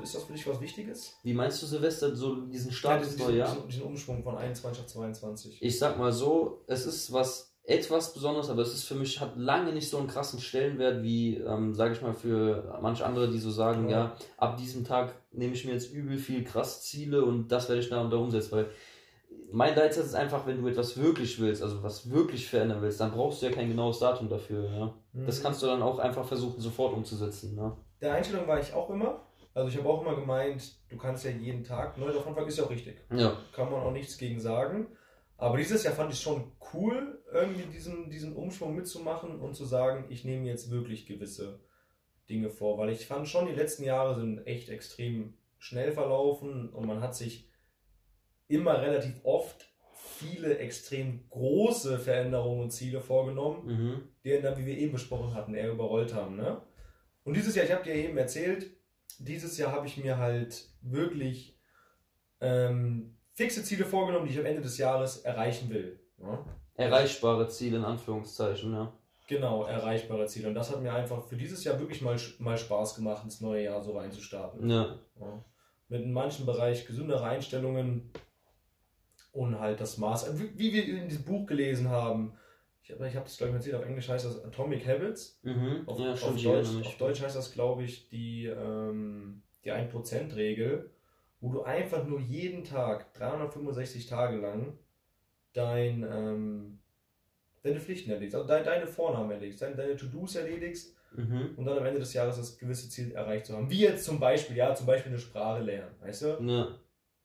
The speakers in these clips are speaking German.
Also ist das für dich was Wichtiges? Wie meinst du Silvester, so diesen Start ins neue Jahr? Diesen, Umschwung von 21 auf 22. Ich sag mal so, es ist was etwas Besonderes, aber es ist für mich, hat lange nicht so einen krassen Stellenwert wie, ähm, sage ich mal, für manche andere, die so sagen, ja. ja. ab diesem Tag nehme ich mir jetzt übel viel krass Ziele und das werde ich da und da umsetzen, weil mein Leitsatz ist einfach, wenn du etwas wirklich willst, also was wirklich verändern willst, dann brauchst du ja kein genaues Datum dafür. Ja? Mhm. Das kannst du dann auch einfach versuchen, sofort umzusetzen. Ne? Der Einstellung war ich auch immer. Also ich habe auch immer gemeint, du kannst ja jeden Tag, neu auf Anfang ist ja auch richtig. Ja. Kann man auch nichts gegen sagen. Aber dieses Jahr fand ich schon cool, irgendwie diesen, diesen Umschwung mitzumachen und zu sagen, ich nehme jetzt wirklich gewisse Dinge vor. Weil ich fand schon, die letzten Jahre sind echt extrem schnell verlaufen und man hat sich immer relativ oft viele extrem große Veränderungen und Ziele vorgenommen, mhm. die dann, wie wir eben besprochen hatten, eher überrollt haben. Ne? Und dieses Jahr, ich habe dir eben erzählt, dieses Jahr habe ich mir halt wirklich ähm, fixe Ziele vorgenommen, die ich am Ende des Jahres erreichen will. Ja? Erreichbare Ziele in Anführungszeichen, ja. Genau, erreichbare Ziele. Und das hat mir einfach für dieses Jahr wirklich mal, mal Spaß gemacht, ins neue Jahr so reinzustarten. Ja. ja. Mit in manchen Bereich gesündere Einstellungen und halt das Maß. Wie, wie wir in diesem Buch gelesen haben, ich habe hab das glaube ich erzählt, auf Englisch heißt das Atomic Habits. Mhm. Auf, ja, auf, Deutsch, auf Deutsch heißt das, glaube ich, die, ähm, die 1%-Regel wo du einfach nur jeden Tag, 365 Tage lang, dein, ähm, deine Pflichten erledigst, also deine, deine Vornamen erledigst, deine, deine To-Dos erledigst mhm. und dann am Ende des Jahres das gewisse Ziel erreicht zu haben. Wie jetzt zum Beispiel, ja, zum Beispiel eine Sprache lernen, weißt du? Ja.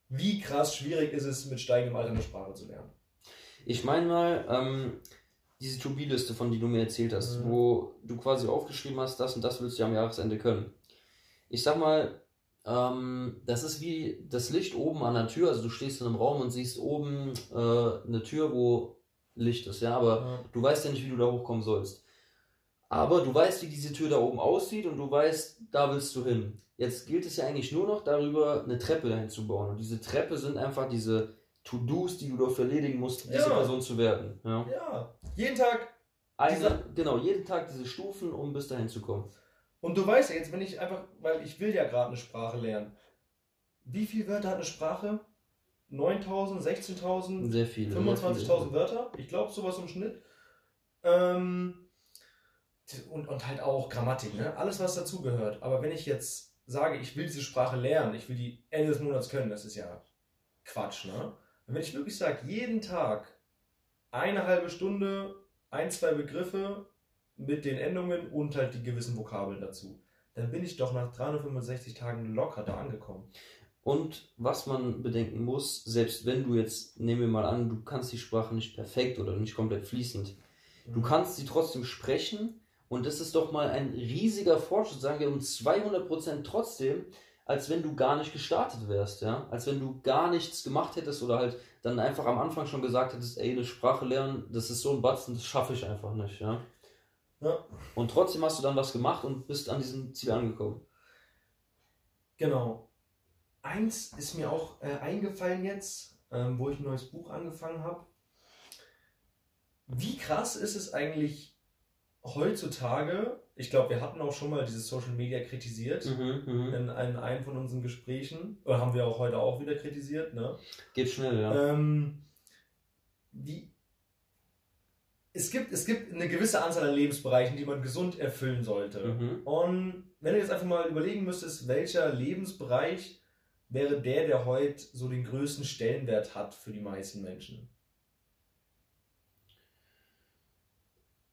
Wie krass schwierig ist es, mit steigendem Alter eine Sprache zu lernen? Ich meine mal, ähm, diese To-Be-Liste, von die du mir erzählt hast, mhm. wo du quasi aufgeschrieben hast, das und das willst du am Jahresende können. Ich sag mal, ähm, das ist wie das Licht oben an der Tür. Also du stehst in einem Raum und siehst oben äh, eine Tür, wo Licht ist, ja, aber ja. du weißt ja nicht, wie du da hochkommen sollst. Aber du weißt, wie diese Tür da oben aussieht und du weißt, da willst du hin. Jetzt gilt es ja eigentlich nur noch darüber, eine Treppe dahin zu bauen. Und diese Treppe sind einfach diese To-Dos, die du dafür erledigen musst, diese ja. Person zu werden. Ja. ja. Jeden Tag. Eine, genau, jeden Tag diese Stufen, um bis dahin zu kommen. Und du weißt ja jetzt, wenn ich einfach, weil ich will ja gerade eine Sprache lernen. Wie viele Wörter hat eine Sprache? 9000, 16.000? Sehr viele. 25.000 Wörter? Ich glaube, sowas im Schnitt. Ähm, und, und halt auch Grammatik, ne? Alles, was dazugehört. Aber wenn ich jetzt sage, ich will diese Sprache lernen, ich will die Ende des Monats können, das ist ja Quatsch, ne? Und wenn ich wirklich sage, jeden Tag eine halbe Stunde, ein, zwei Begriffe mit den Endungen und halt die gewissen Vokabeln dazu. Dann bin ich doch nach 365 Tagen locker da angekommen. Und was man bedenken muss, selbst wenn du jetzt, nehmen wir mal an, du kannst die Sprache nicht perfekt oder nicht komplett fließend, mhm. du kannst sie trotzdem sprechen und das ist doch mal ein riesiger Fortschritt, sagen wir um 200% trotzdem, als wenn du gar nicht gestartet wärst, ja, als wenn du gar nichts gemacht hättest oder halt dann einfach am Anfang schon gesagt hättest, ey, eine Sprache lernen, das ist so ein Batzen, das schaffe ich einfach nicht, ja. Ja. Und trotzdem hast du dann was gemacht und bist an diesem Ziel angekommen. Genau. Eins ist mir auch äh, eingefallen jetzt, ähm, wo ich ein neues Buch angefangen habe. Wie krass ist es eigentlich heutzutage? Ich glaube, wir hatten auch schon mal dieses Social Media kritisiert mhm, mhm. in, in einem von unseren Gesprächen. Oder haben wir auch heute auch wieder kritisiert, ne? Geht schnell, ja. Ähm, wie, es gibt, es gibt eine gewisse Anzahl an Lebensbereichen, die man gesund erfüllen sollte. Mhm. Und wenn du jetzt einfach mal überlegen müsstest, welcher Lebensbereich wäre der, der heute so den größten Stellenwert hat für die meisten Menschen?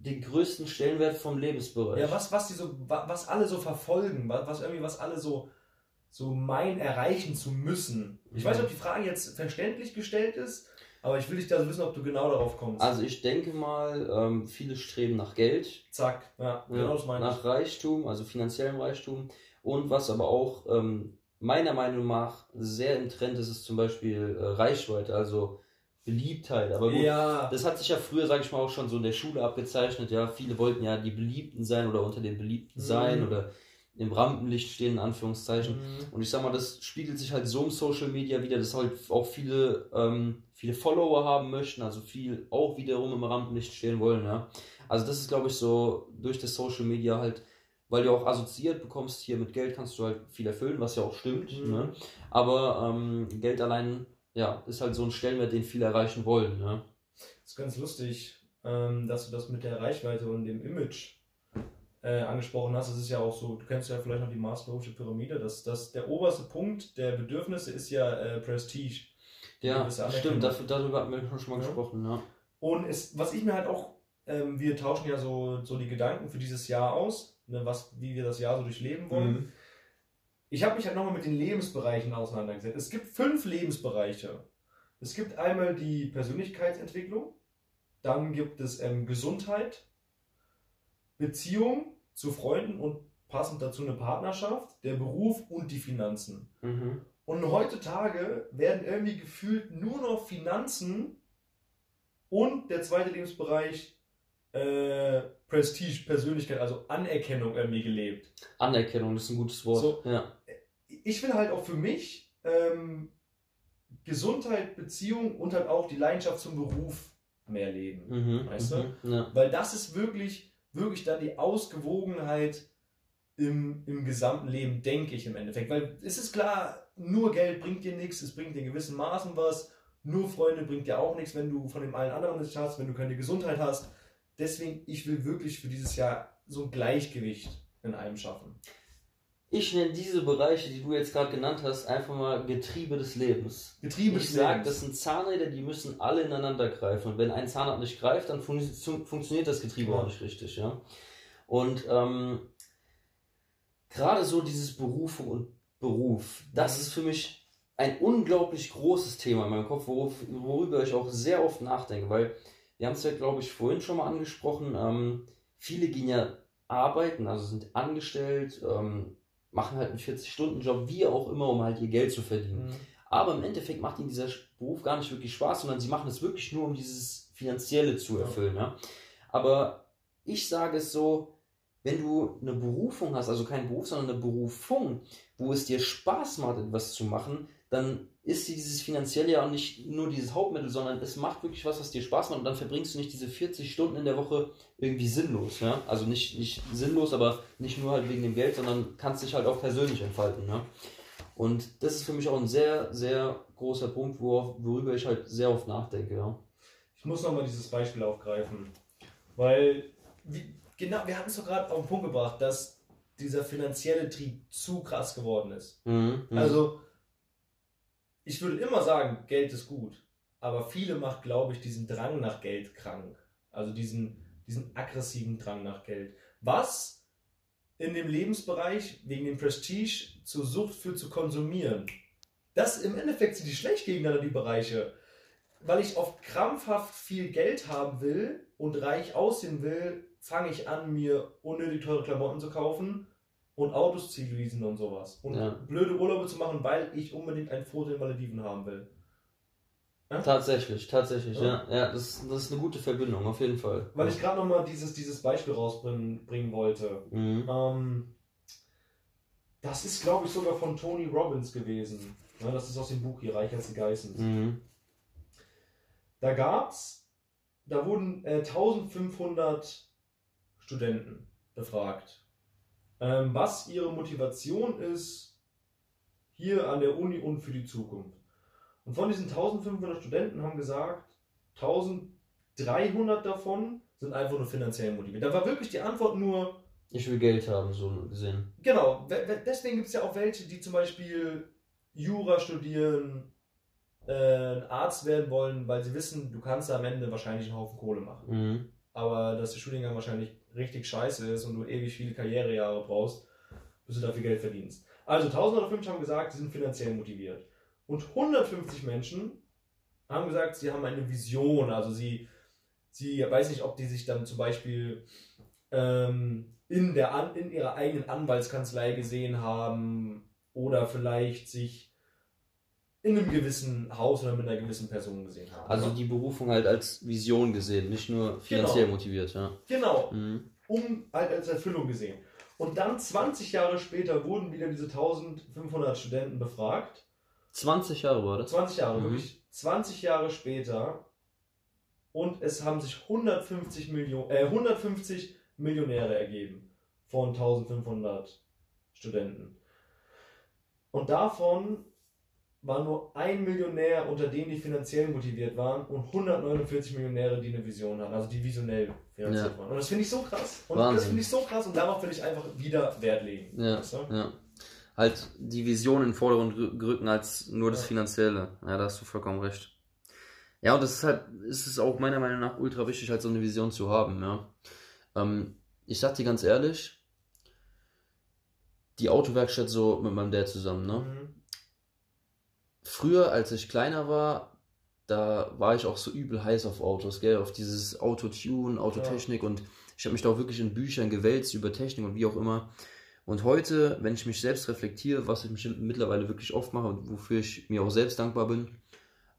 Den größten Stellenwert vom Lebensbereich. Ja, was, was die so, was alle so verfolgen, was irgendwie, was alle so, so meinen, erreichen zu müssen. Ich mhm. weiß nicht, ob die Frage jetzt verständlich gestellt ist, aber ich will dich da wissen, ob du genau darauf kommst. Also ich denke mal, ähm, viele streben nach Geld. Zack, ja, genau das meine ich. Nach Reichtum, also finanziellem Reichtum. Und was aber auch ähm, meiner Meinung nach sehr im Trend ist, ist zum Beispiel äh, Reichweite, also Beliebtheit. Aber gut, ja. das hat sich ja früher, sage ich mal, auch schon so in der Schule abgezeichnet. Ja, viele wollten ja die Beliebten sein oder unter den Beliebten mhm. sein oder im Rampenlicht stehen, in Anführungszeichen. Mhm. Und ich sag mal, das spiegelt sich halt so im Social Media wieder, dass halt auch viele, ähm, viele Follower haben möchten, also viel auch wiederum im Rampenlicht stehen wollen, ja. Also das ist, glaube ich, so durch das Social Media halt, weil du auch assoziiert bekommst, hier mit Geld kannst du halt viel erfüllen, was ja auch stimmt. Mhm. Ne? Aber ähm, Geld allein, ja, ist halt so ein Stellenwert, den viele erreichen wollen. Ne? Das ist ganz lustig, ähm, dass du das mit der Reichweite und dem Image äh, angesprochen hast. Es ist ja auch so, du kennst ja vielleicht noch die Maslow'sche Pyramide, dass das der oberste Punkt der Bedürfnisse ist ja äh, Prestige. Ja, stimmt, dafür, darüber hatten wir schon mal Ja. gesprochen. Ja. Und es, was ich mir halt auch, ähm, wir tauschen ja so, so die Gedanken für dieses Jahr aus, ne, was, wie wir das Jahr so durchleben wollen. Mhm. Ich habe mich halt nochmal mit den Lebensbereichen auseinandergesetzt. Es gibt fünf Lebensbereiche. Es gibt einmal die Persönlichkeitsentwicklung, dann gibt es ähm, Gesundheit, Beziehung zu Freunden und passend dazu eine Partnerschaft, der Beruf und die Finanzen. Mhm. Und heutzutage werden irgendwie gefühlt nur noch Finanzen und der zweite Lebensbereich äh, Prestige, Persönlichkeit, also Anerkennung irgendwie gelebt. Anerkennung ist ein gutes Wort. So. Ja. Ich will halt auch für mich ähm, Gesundheit, Beziehung und halt auch die Leidenschaft zum Beruf mehr leben. Mhm. Weißt mhm. Ja. Weil das ist wirklich, wirklich dann die Ausgewogenheit im, im gesamten Leben, denke ich im Endeffekt. Weil es ist klar, nur Geld bringt dir nichts, es bringt dir in gewissen Maßen was. Nur Freunde bringt dir auch nichts, wenn du von dem allen anderen nichts hast, wenn du keine Gesundheit hast. Deswegen, ich will wirklich für dieses Jahr so ein Gleichgewicht in allem schaffen. Ich nenne diese Bereiche, die du jetzt gerade genannt hast, einfach mal Getriebe des Lebens. Getriebe Ich des sage, Lebens. das sind Zahnräder, die müssen alle ineinander greifen. Und wenn ein Zahnrad nicht greift, dann fun fun- funktioniert das Getriebe Ja. auch nicht richtig. Ja? Und ähm, gerade so dieses Berufung und Beruf, das ist für mich ein unglaublich großes Thema in meinem Kopf, worüber ich auch sehr oft nachdenke, weil wir haben es ja, glaube ich, vorhin schon mal angesprochen, ähm, viele gehen ja arbeiten, also sind angestellt, ähm, machen halt einen 40-Stunden-Job, wie auch immer, um halt ihr Geld zu verdienen. Mhm. Aber im Endeffekt macht ihnen dieser Beruf gar nicht wirklich Spaß, sondern sie machen es wirklich nur, um dieses Finanzielle zu erfüllen. Ja? Aber ich sage es so, wenn du eine Berufung hast, also kein Beruf, sondern eine Berufung, wo es dir Spaß macht, etwas zu machen, dann ist dir dieses Finanzielle ja auch nicht nur dieses Hauptmittel, sondern es macht wirklich was, was dir Spaß macht und dann verbringst du nicht diese 40 Stunden in der Woche irgendwie sinnlos. Ja? Also nicht, nicht sinnlos, aber nicht nur halt wegen dem Geld, sondern kannst dich halt auch persönlich entfalten. Ja? Und das ist für mich auch ein sehr, sehr großer Punkt, worauf, worüber ich halt sehr oft nachdenke. Ja. Ich muss nochmal dieses Beispiel aufgreifen. Weil, wie, genau, wir haben es doch gerade auf den Punkt gebracht, dass dieser finanzielle Trieb zu krass geworden ist. Mhm. mhm. Also, ich würde immer sagen, Geld ist gut. Aber viele macht, glaube ich, diesen Drang nach Geld krank. Also diesen, diesen aggressiven Drang nach Geld. Was in dem Lebensbereich wegen dem Prestige zur Sucht führt zu konsumieren. Das im Endeffekt sind die schlecht gegeneinander, die Bereiche. Weil ich oft krampfhaft viel Geld haben will und reich aussehen will, fange ich an, mir unnötig teure Klamotten zu kaufen und Autos zu leasen und sowas. Und Ja. blöde Urlaube zu machen, weil ich unbedingt ein Foto in Malediven haben will. Tatsächlich, tatsächlich, Ja. ja. Ja, das, das ist eine gute Verbindung, auf jeden Fall. Weil ich gerade nochmal dieses, dieses Beispiel rausbringen bringen wollte. Mhm. Ähm, das ist, glaube ich, sogar von Tony Robbins gewesen. Ja, das ist aus dem Buch hier, Reich als die Geissens. Mhm. Da gab's, da wurden äh, 1500 Studenten befragt, ähm, was ihre Motivation ist hier an der Uni und für die Zukunft. Und von diesen 1500 Studenten haben gesagt, 1300 davon sind einfach nur finanziell motiviert. Da war wirklich die Antwort nur, Ich will Geld haben, so gesehen. Genau, we- we- deswegen gibt es ja auch welche, die zum Beispiel Jura studieren, äh, Arzt werden wollen, weil sie wissen, du kannst am Ende wahrscheinlich einen Haufen Kohle machen. Mhm. Aber dass der Studiengang wahrscheinlich richtig scheiße ist und du ewig viele Karrierejahre brauchst, bis du dafür Geld verdienst. Also 1150 haben gesagt, sie sind finanziell motiviert. Und 150 Menschen haben gesagt, sie haben eine Vision. Also sie, sie weiß nicht, ob die sich dann zum Beispiel ähm, in, der in ihrer eigenen Anwaltskanzlei gesehen haben oder vielleicht sich in einem gewissen Haus oder mit einer gewissen Person gesehen haben. Also die Berufung halt als Vision gesehen, nicht nur finanziell motiviert, ja. genau. Mhm. um halt als Erfüllung gesehen. Und dann 20 Jahre später wurden wieder diese 1500 Studenten befragt. 20 Jahre war das. 20 Jahre, Mhm. wirklich 20 Jahre später. Und es haben sich 150, Millionen, äh, 150 Millionäre ergeben. von 1500 Studenten. Und davon war nur ein Millionär unter denen, die finanziell motiviert waren und 149 Millionäre, die eine Vision hatten, also die visionell finanziert Ja. waren. Und das finde ich so krass. Und Wahnsinn. das finde ich so krass und darauf will ich einfach wieder Wert legen. Ja, Weißt du? ja. Halt die Vision in den Vordergrund rü- rücken als nur das Ja. Finanzielle. Ja, da hast du vollkommen recht. Ja, und das ist halt, ist es auch meiner Meinung nach ultra wichtig, halt so eine Vision zu haben, ja. Ähm, ich sag dir ganz ehrlich, die Autowerkstatt so mit meinem Dad zusammen, ne? Mhm. Früher, als ich kleiner war, da war ich auch so übel heiß auf Autos, gell, auf dieses Autotune, Autotechnik und ich habe mich da auch wirklich in Büchern gewälzt über Technik und wie auch immer. Und heute, wenn ich mich selbst reflektiere, was ich mich mittlerweile wirklich oft mache und wofür ich mir auch selbst dankbar bin,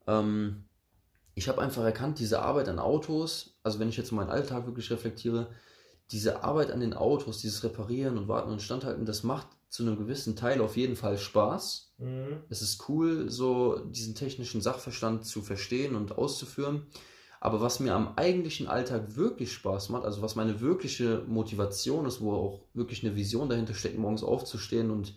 ähm, ich habe einfach erkannt, diese Arbeit an Autos, also wenn ich jetzt meinen Alltag wirklich reflektiere, diese Arbeit an den Autos, dieses Reparieren und Warten und Standhalten, das macht zu einem gewissen Teil auf jeden Fall Spaß. Mhm. Es ist cool, so diesen technischen Sachverstand zu verstehen und auszuführen. Aber was mir am eigentlichen Alltag wirklich Spaß macht, also was meine wirkliche Motivation ist, wo auch wirklich eine Vision dahinter steckt, morgens aufzustehen und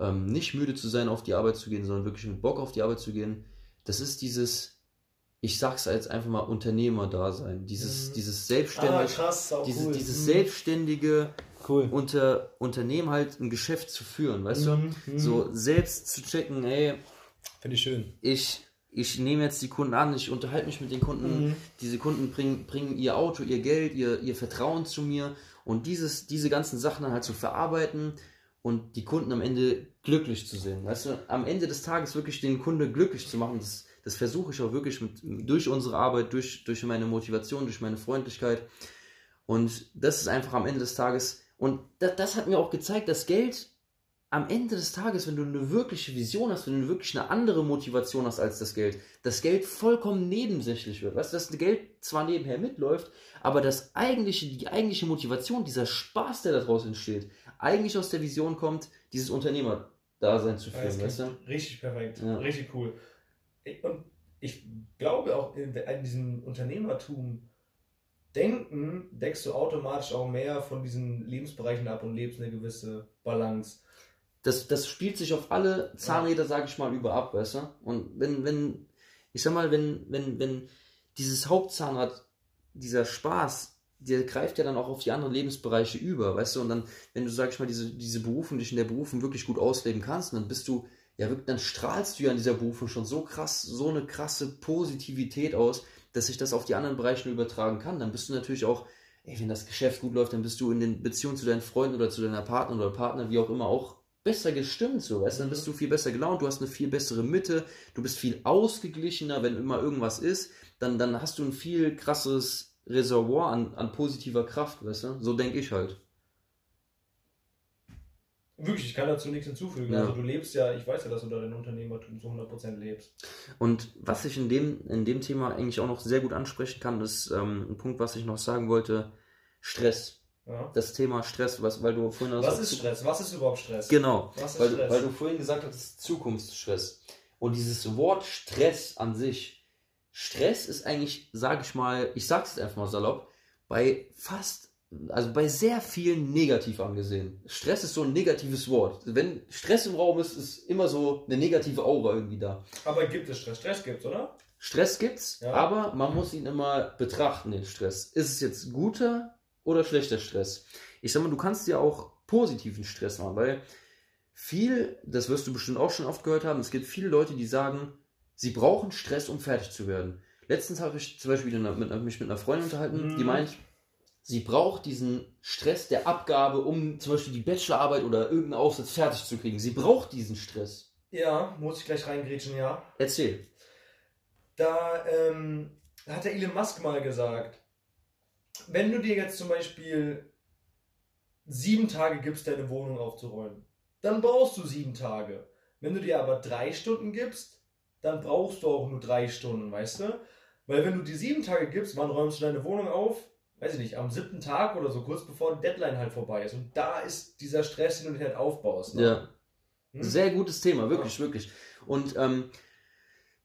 ähm, nicht müde zu sein, auf die Arbeit zu gehen, sondern wirklich mit Bock auf die Arbeit zu gehen, das ist dieses, ich sag's jetzt einfach mal, Unternehmer-Dasein. Dieses, Mhm. dieses Ah, selbstständig, krass, dieses, cool. dieses Mhm. selbstständige Cool. unter Unternehmen halt ein Geschäft zu führen, weißt du? Mhm, mhm. So selbst zu checken, ey, Finde ich schön. ich, ich nehme jetzt die Kunden an, ich unterhalte mich mit den Kunden, Mhm. diese Kunden bringen, bringen ihr Auto, ihr Geld, ihr, ihr Vertrauen zu mir und dieses, diese ganzen Sachen dann halt zu verarbeiten und die Kunden am Ende glücklich zu sehen. Weißt du, am Ende des Tages wirklich den Kunde glücklich zu machen, das, das versuche ich auch wirklich mit, durch unsere Arbeit, durch, durch meine Motivation, durch meine Freundlichkeit. Und das ist einfach am Ende des Tages, und das, das hat mir auch gezeigt, dass Geld am Ende des Tages, wenn du eine wirkliche Vision hast, wenn du wirklich eine andere Motivation hast als das Geld, das Geld vollkommen nebensächlich wird. Weißt du, dass das Geld zwar nebenher mitläuft, aber das eigentliche, die eigentliche Motivation, dieser Spaß, der daraus entsteht, eigentlich aus der Vision kommt, dieses Unternehmerdasein zu führen, weißt du? richtig perfekt. Ja. Richtig cool. Und ich glaube auch in, in diesem Unternehmertum denken, deckst du automatisch auch mehr von diesen Lebensbereichen ab und lebst eine gewisse Balance. das, das spielt sich auf alle Zahnräder, sage ich mal, über ab, weißt du? Und wenn, wenn, ich sag mal, wenn, wenn, wenn dieses Hauptzahnrad, dieser Spaß, der greift ja dann auch auf die anderen Lebensbereiche über, weißt du? Und dann, wenn du, sag ich mal, diese, diese Berufung, dich in der Berufung wirklich gut ausleben kannst, dann bist du, ja dann strahlst du ja in dieser Berufung schon so krass, so eine krasse Positivität aus, dass sich das auf die anderen Bereiche übertragen kann. Dann bist du natürlich auch, ey, wenn das Geschäft gut läuft, dann bist du in den Beziehungen zu deinen Freunden oder zu deiner Partnerin oder Partner, wie auch immer, auch besser gestimmt, so, weißt du, dann bist du viel besser gelaunt, du hast eine viel bessere Mitte, du bist viel ausgeglichener, wenn immer irgendwas ist, dann, dann hast du ein viel krasses Reservoir an, an positiver Kraft, weißt du, so denke ich halt. Wirklich, ich kann dazu nichts hinzufügen. Ja. Also du lebst ja, ich weiß ja, dass du da dein Unternehmertum zu 100% lebst. Und was ich in dem, in dem Thema eigentlich auch noch sehr gut ansprechen kann, ist ähm, ein Punkt, was ich noch sagen wollte, Stress. Ja. Das Thema Stress, was, weil du vorhin Was ist Stress? Was ist überhaupt Stress? Genau, weil, du- Stress? weil du vorhin gesagt hast, Zukunftsstress. Und dieses Wort Stress an sich, Stress ist eigentlich, sag ich mal, ich sag's jetzt einfach mal salopp, bei fast, also bei sehr vielen negativ angesehen. Stress ist so ein negatives Wort. Wenn Stress im Raum ist, ist immer so eine negative Aura irgendwie da. Aber gibt es Stress? Stress gibt's, oder? Stress gibt's, Ja. aber man muss ihn immer betrachten, den Stress. Ist es jetzt guter oder schlechter Stress? Ich sag mal, du kannst ja auch positiven Stress machen, weil viel, das wirst du bestimmt auch schon oft gehört haben, es gibt viele Leute, die sagen, sie brauchen Stress, um fertig zu werden. Letztens habe ich zum Beispiel mit, einer- mich mit einer Freundin unterhalten, Mhm. die meint, sie braucht diesen Stress der Abgabe, um zum Beispiel die Bachelorarbeit oder irgendeinen Aufsatz fertig zu kriegen. Sie braucht diesen Stress. Ja, muss ich gleich reingrätschen, ja. Erzähl. Da ähm, hat der Elon Musk mal gesagt, wenn du dir jetzt zum Beispiel sieben Tage gibst, deine Wohnung aufzuräumen, dann brauchst du sieben Tage. Wenn du dir aber drei Stunden gibst, dann brauchst du auch nur drei Stunden, weißt du? Weil wenn du dir sieben Tage gibst, wann räumst du deine Wohnung auf? Weiß ich nicht, am siebten Tag oder so, kurz bevor die Deadline halt vorbei ist. Und da ist dieser Stress, den du dir halt aufbaust. Ne? Ja. Hm? Sehr gutes Thema, wirklich, wirklich. Und ähm,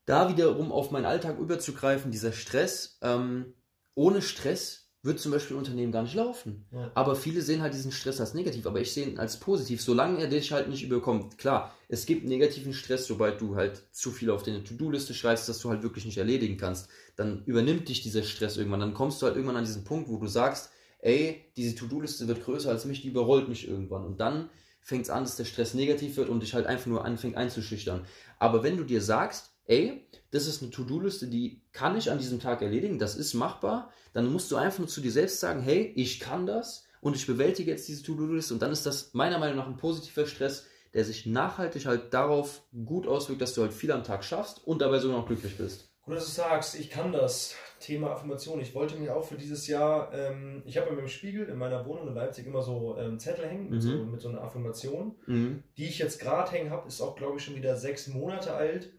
da wiederum auf meinen Alltag überzugreifen, dieser Stress, ähm, ohne Stress wird zum Beispiel ein Unternehmen gar nicht laufen. Ja. Aber viele sehen halt diesen Stress als negativ, aber ich sehe ihn als positiv, solange er dich halt nicht überkommt. Klar, es gibt negativen Stress, sobald du halt zu viel auf deine To-Do-Liste schreibst, dass du halt wirklich nicht erledigen kannst. Dann übernimmt dich dieser Stress irgendwann. Dann kommst du halt irgendwann an diesen Punkt, wo du sagst, ey, diese To-Do-Liste wird größer als mich, die überrollt mich irgendwann. Und dann fängt es an, dass der Stress negativ wird und dich halt einfach nur anfängt einzuschüchtern. Aber wenn du dir sagst, ey, das ist eine To-Do-Liste, die kann ich an diesem Tag erledigen, das ist machbar, dann musst du einfach nur zu dir selbst sagen, hey, ich kann das und ich bewältige jetzt diese To-Do-Liste und dann ist das meiner Meinung nach ein positiver Stress, der sich nachhaltig halt darauf gut auswirkt, dass du halt viel am Tag schaffst und dabei sogar noch glücklich bist. Gut, dass du sagst, ich kann das Thema Affirmation. Ich wollte mir auch für dieses Jahr, ähm, ich habe in meinem Spiegel in meiner Wohnung in Leipzig immer so ähm, Zettel hängen mit, Mhm. so, mit so einer Affirmation. Mhm. Die ich jetzt gerade hängen habe, ist auch, glaube ich, schon wieder sechs Monate alt.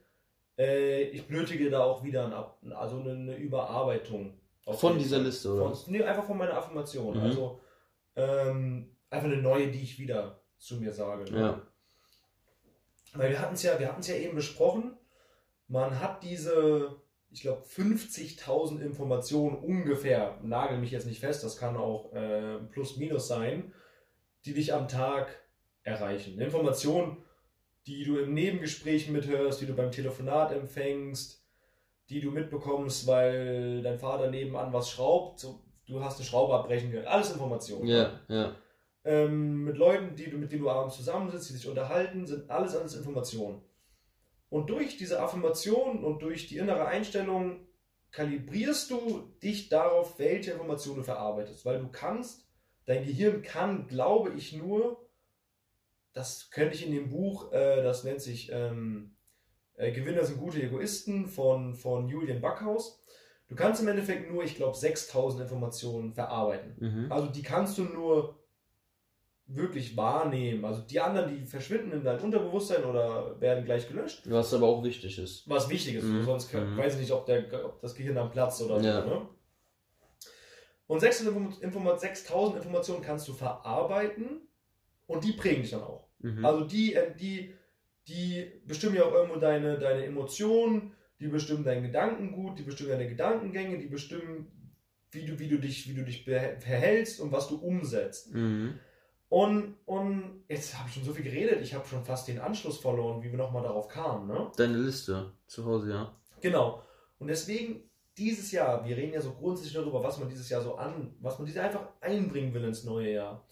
Äh, ich benötige da auch wieder ein, also eine, Überarbeitung. Von dieser. Liste, oder? Von, nee, einfach von meiner Affirmation. Mhm. Also ähm, einfach eine neue, die ich wieder zu mir sage. ne? Ja. Weil wir hatten es ja, wir hatten es ja eben besprochen. Man hat diese, ich glaube, 50.000 Informationen ungefähr, nagel mich jetzt nicht fest, das kann auch äh, plus minus sein, die dich am Tag erreichen. Informationen, die du im Nebengespräch mithörst, die du beim Telefonat empfängst, die du mitbekommst, weil dein Vater nebenan was schraubt, so, du hast eine Schraube abbrechen können. Alles Informationen. Ja, ja. ähm, mit Leuten, die du, mit denen du abends zusammensitzt, die sich unterhalten, sind alles alles Informationen. Und durch diese Affirmation und durch die innere Einstellung kalibrierst du dich darauf, welche Informationen du verarbeitest. Weil du kannst, dein Gehirn kann, glaube ich, nur, das könnte ich in dem Buch, äh, das nennt sich ähm, äh, Gewinner sind gute Egoisten von, von Julian Backhaus. Du kannst im Endeffekt nur, ich glaube, 6000 Informationen verarbeiten. Mhm. Also die kannst du nur wirklich wahrnehmen. Also die anderen, die verschwinden in dein Unterbewusstsein oder werden gleich gelöscht. Was aber auch wichtig ist. Was wichtig ist, Mhm. sonst kann, Mhm. weiß ich nicht, ob, der, ob das Gehirn dann platzt oder Ja. so. Ne? Und 600 Inform- Inform- 6000 Informationen kannst du verarbeiten und die prägen dich dann auch. Mhm. Also die, äh, die, die bestimmen ja auch irgendwo deine, deine Emotionen, die bestimmen dein Gedankengut, die bestimmen deine Gedankengänge, die bestimmen, wie du, wie du dich, wie du dich verhältst und was du umsetzt. Mhm. Und, und jetzt habe ich schon so viel geredet, ich habe schon fast den Anschluss verloren, wie wir nochmal darauf kamen. Ne? Deine Liste zu Hause, ja. Genau. Und deswegen dieses Jahr, wir reden ja so grundsätzlich darüber, was man dieses Jahr so an, was man dieses Jahr einfach einbringen will ins neue Jahr.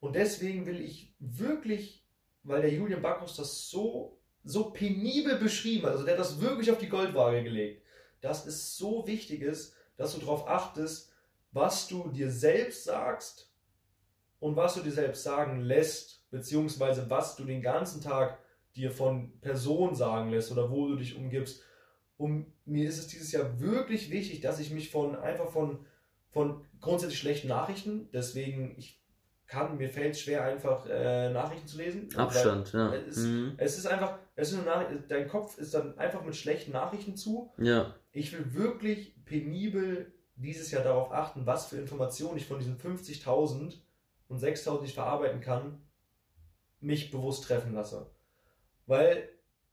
Und deswegen will ich wirklich, weil der Julian Backhaus das so, so penibel beschrieben hat, also der hat das wirklich auf die Goldwaage gelegt, dass es so wichtig ist, dass du darauf achtest, was du dir selbst sagst und was du dir selbst sagen lässt, beziehungsweise was du den ganzen Tag dir von Personen sagen lässt oder wo du dich umgibst. Und mir ist es dieses Jahr wirklich wichtig, dass ich mich von einfach von, von grundsätzlich schlechten Nachrichten, deswegen ich kann, mir fällt es schwer, einfach äh, Nachrichten zu lesen. Abstand, ja. Es, Mhm. es ist einfach, es ist Nachricht, dein Kopf ist dann einfach mit schlechten Nachrichten zu. Ja. Ich will wirklich penibel dieses Jahr darauf achten, was für Informationen ich von diesen 50.000 und 6.000 ich verarbeiten kann, mich bewusst treffen lasse. Weil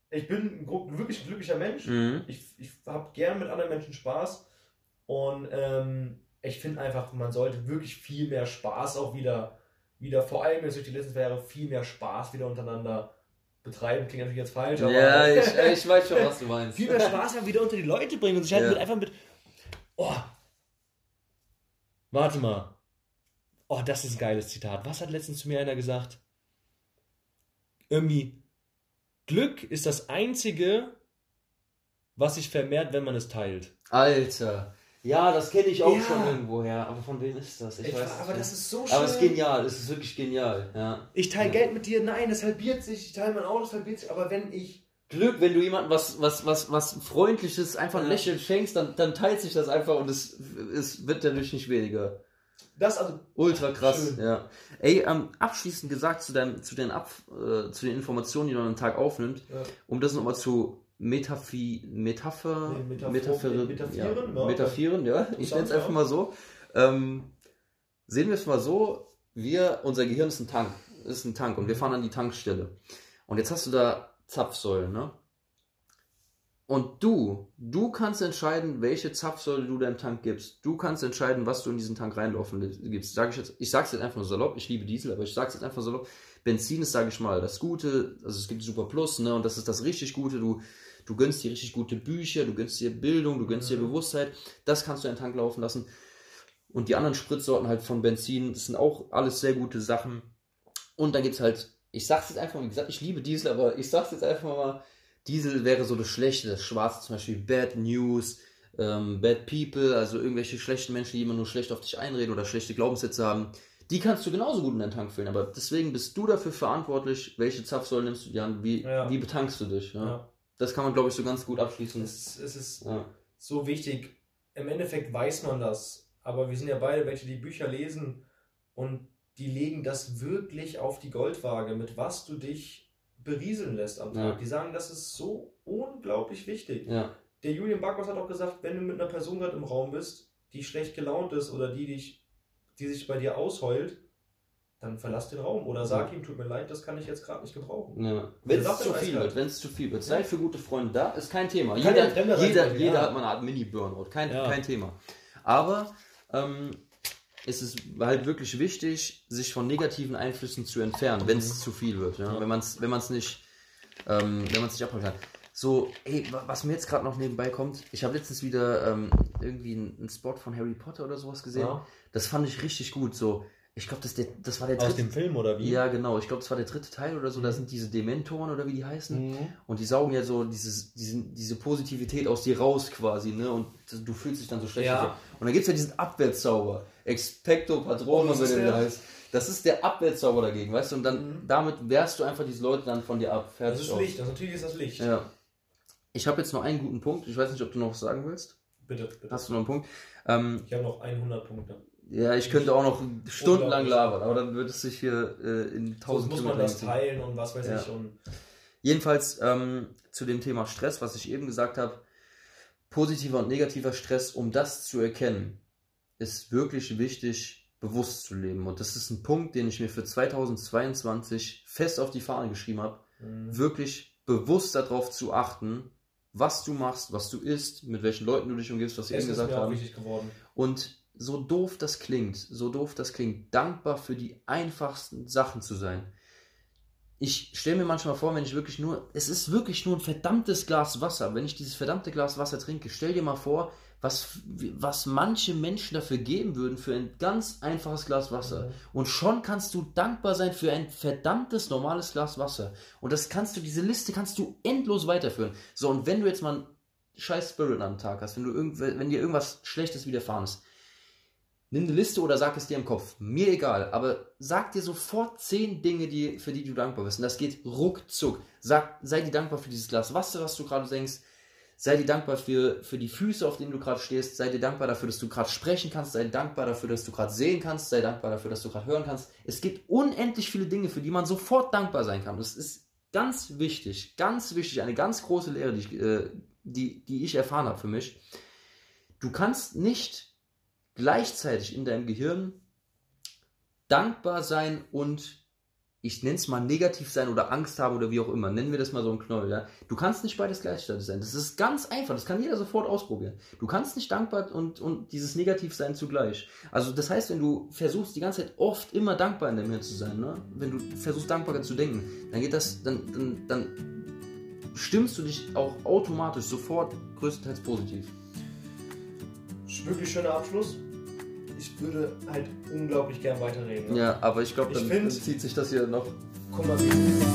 ich bin ein wirklich ein glücklicher Mensch. Mhm. Ich, ich habe gern mit anderen Menschen Spaß. Und ähm, ich finde einfach, man sollte wirklich viel mehr Spaß auch wieder, wieder vor allem jetzt durch die letzten zwei Jahre, viel mehr Spaß wieder untereinander betreiben. Klingt natürlich jetzt falsch, aber Ja, ich, ich weiß schon, was du meinst. viel mehr Spaß mal wieder unter die Leute bringen und sich halt Ja. mit, einfach mit. Oh. Warte mal. Oh, das ist ein geiles Zitat. Was hat letztens zu mir einer gesagt? Irgendwie. Glück ist das einzige, was sich vermehrt, wenn man es teilt. Alter. Ja, das kenne ich auch Ja. schon irgendwoher. Aber von wem ist das? Ich, Ich weiß war- aber das ist so schön. Aber es ist genial. Es ist wirklich genial. Ja. Ich teile Ja. Geld mit dir, nein, das halbiert sich. Ich teile mein Auto, das halbiert sich. Aber wenn ich. Glück, wenn du jemandem was, was, was, was Freundliches, einfach ein. Lächeln schenkst, dann, dann teilt sich das einfach und es, es wird dadurch nicht weniger. Das, also. Ultra krass, Schön. ja. Ey, ähm, abschließend gesagt zu, deinem, zu, den Ab, äh, zu den Informationen, die man am Tag aufnimmt, um das nochmal zu Metaphi, Metapher, Nee, Metaphor- Metaphieren, ja, ja. Metaphieren, ja, ich nenne es einfach mal so. Ähm, sehen wir es mal so, wir, unser Gehirn ist ein Tank, ist ein Tank und wir fahren an die Tankstelle. Und jetzt hast du da Zapfsäulen, ne? Und du, du kannst entscheiden, welche Zapfsäule du deinem Tank gibst. Du kannst entscheiden, was du in diesen Tank reinlaufen gibst. Sag ich jetzt, ich sag's jetzt einfach nur salopp, ich liebe Diesel, aber ich sag's jetzt einfach salopp. Benzin ist, sage ich mal, das Gute, also es gibt Super Plus, ne, und das ist das richtig Gute. Du, du gönnst dir richtig gute Bücher, du gönnst dir Bildung, du gönnst dir mhm. Bewusstheit. Das kannst du in den Tank laufen lassen. Und die anderen Spritsorten halt von Benzin, das sind auch alles sehr gute Sachen. Und dann gibt's halt, ich sag's jetzt einfach mal, wie gesagt, ich liebe Diesel, aber ich sag's jetzt einfach mal, Diesel wäre so das Schlechte, das Schwarze, zum Beispiel Bad News, ähm, Bad People, also irgendwelche schlechten Menschen, die immer nur schlecht auf dich einreden oder schlechte Glaubenssätze haben. Die kannst du genauso gut in deinen Tank füllen, aber deswegen bist du dafür verantwortlich, welche Zapfsäule nimmst du dir an, wie, ja. wie betankst du dich. Ja? ja. Das kann man, glaube ich, so ganz gut abschließen. Es, es ist ja. so wichtig. Im Endeffekt weiß man das, aber wir sind ja beide welche, die Bücher lesen und die legen das wirklich auf die Goldwaage, mit was du dich berieseln lässt am Tag. Ja. Die sagen, das ist so unglaublich wichtig. Ja. Der Julian Barkos hat auch gesagt, wenn du mit einer Person gerade im Raum bist, die schlecht gelaunt ist oder die, dich, die sich bei dir ausheult, dann verlass den Raum oder sag ja. ihm, tut mir leid, das kann ich jetzt gerade nicht gebrauchen. Ja. Wenn es zu viel wird, wenn es zu viel wird, sei für gute Freunde da, ist kein Thema. Jeder, jeder, jeder hat mal eine Art Mini-Burnout, kein, kein Thema. Aber ähm, ist es halt wirklich wichtig, sich von negativen Einflüssen zu entfernen, wenn es mhm. zu viel wird. Ja? Wenn man es wenn man's nicht, ähm, wenn man es nicht abholen kann. So, ey, was mir jetzt gerade noch nebenbei kommt, ich habe letztens wieder ähm, irgendwie einen, Spot von Harry Potter oder sowas gesehen. Ja. Das fand ich richtig gut. So, ich glaube, das, das war der dritte. Aus dem Film oder wie? Ja, genau. Ich glaube, das war der dritte Teil oder so. Da mhm. sind diese Dementoren oder wie die heißen. Mhm. Und die saugen ja so dieses, diesen, diese Positivität aus dir raus quasi, ne? Und du fühlst dich dann so schlecht. Ja. Und dann gibt es ja diesen Abwehrzauber. Expecto Patronum, oh, wie der heißt. Das ist der Abwehrzauber dagegen, weißt du? Und dann mhm. damit wehrst du einfach diese Leute dann von dir ab. Fertig das ist aus. Licht, das natürlich ist das Licht. Ja. Ich habe jetzt noch einen guten Punkt. Ich weiß nicht, ob du noch was sagen willst. Bitte, bitte. Hast du noch einen Punkt? Ähm, ich habe noch 100 Punkte. Ja, ich könnte auch noch stundenlang labern, aber dann würde es sich hier äh, in tausend Muss man das teilen und was weiß ja. ich. Und Jedenfalls ähm, zu dem Thema Stress, was ich eben gesagt habe, positiver und negativer Stress, um das zu erkennen, ist wirklich wichtig, bewusst zu leben. Und das ist ein Punkt, den ich mir für 2022 fest auf die Fahne geschrieben habe, mhm. wirklich bewusst darauf zu achten, was du machst, was du isst, mit welchen Leuten du dich umgibst, was sie eben gesagt haben. Und so doof das klingt, so doof das klingt, dankbar für die einfachsten Sachen zu sein. Ich stelle mir manchmal vor, wenn ich wirklich nur, es ist wirklich nur ein verdammtes Glas Wasser, wenn ich dieses verdammte Glas Wasser trinke, stell dir mal vor, was, was manche Menschen dafür geben würden für ein ganz einfaches Glas Wasser. Mhm. Und schon kannst du dankbar sein für ein verdammtes normales Glas Wasser. Und das kannst du, diese Liste kannst du endlos weiterführen. So, und wenn du jetzt mal einen scheiß Spirit am Tag hast, wenn du irgend, wenn dir irgendwas Schlechtes widerfahren ist, Nimm eine Liste oder sag es dir im Kopf. Mir egal. Aber sag dir sofort zehn Dinge, die, für die du dankbar bist. Und das geht ruckzuck. Sag, sei dir dankbar für dieses Glas Wasser, was du gerade denkst. Sei dir dankbar für, für die Füße, auf denen du gerade stehst. Sei dir dankbar dafür, dass du gerade sprechen kannst. Sei dankbar dafür, dass du gerade sehen kannst. Sei dankbar dafür, dass du gerade hören kannst. Es gibt unendlich viele Dinge, für die man sofort dankbar sein kann. Das ist ganz wichtig. Ganz wichtig. Eine ganz große Lehre, die ich, äh, die, die ich erfahren habe für mich. Du kannst nicht gleichzeitig in deinem Gehirn dankbar sein und ich nenne es mal negativ sein oder Angst haben oder wie auch immer. Nennen wir das mal so ein Knoll. Ja? Du kannst nicht beides gleichzeitig sein. Das ist ganz einfach. Das kann jeder sofort ausprobieren. Du kannst nicht dankbar und, und dieses Negativ sein zugleich. Also das heißt, wenn du versuchst die ganze Zeit oft immer dankbar in deinem Hirn zu sein, ne? wenn du versuchst dankbar zu denken, dann geht das, dann, dann, dann stimmst du dich auch automatisch sofort größtenteils positiv wirklich schöner Abschluss. Ich würde halt unglaublich gern weiterreden. Ne? Ja, aber ich glaube, dann, dann zieht sich das hier noch. Guck mal, wie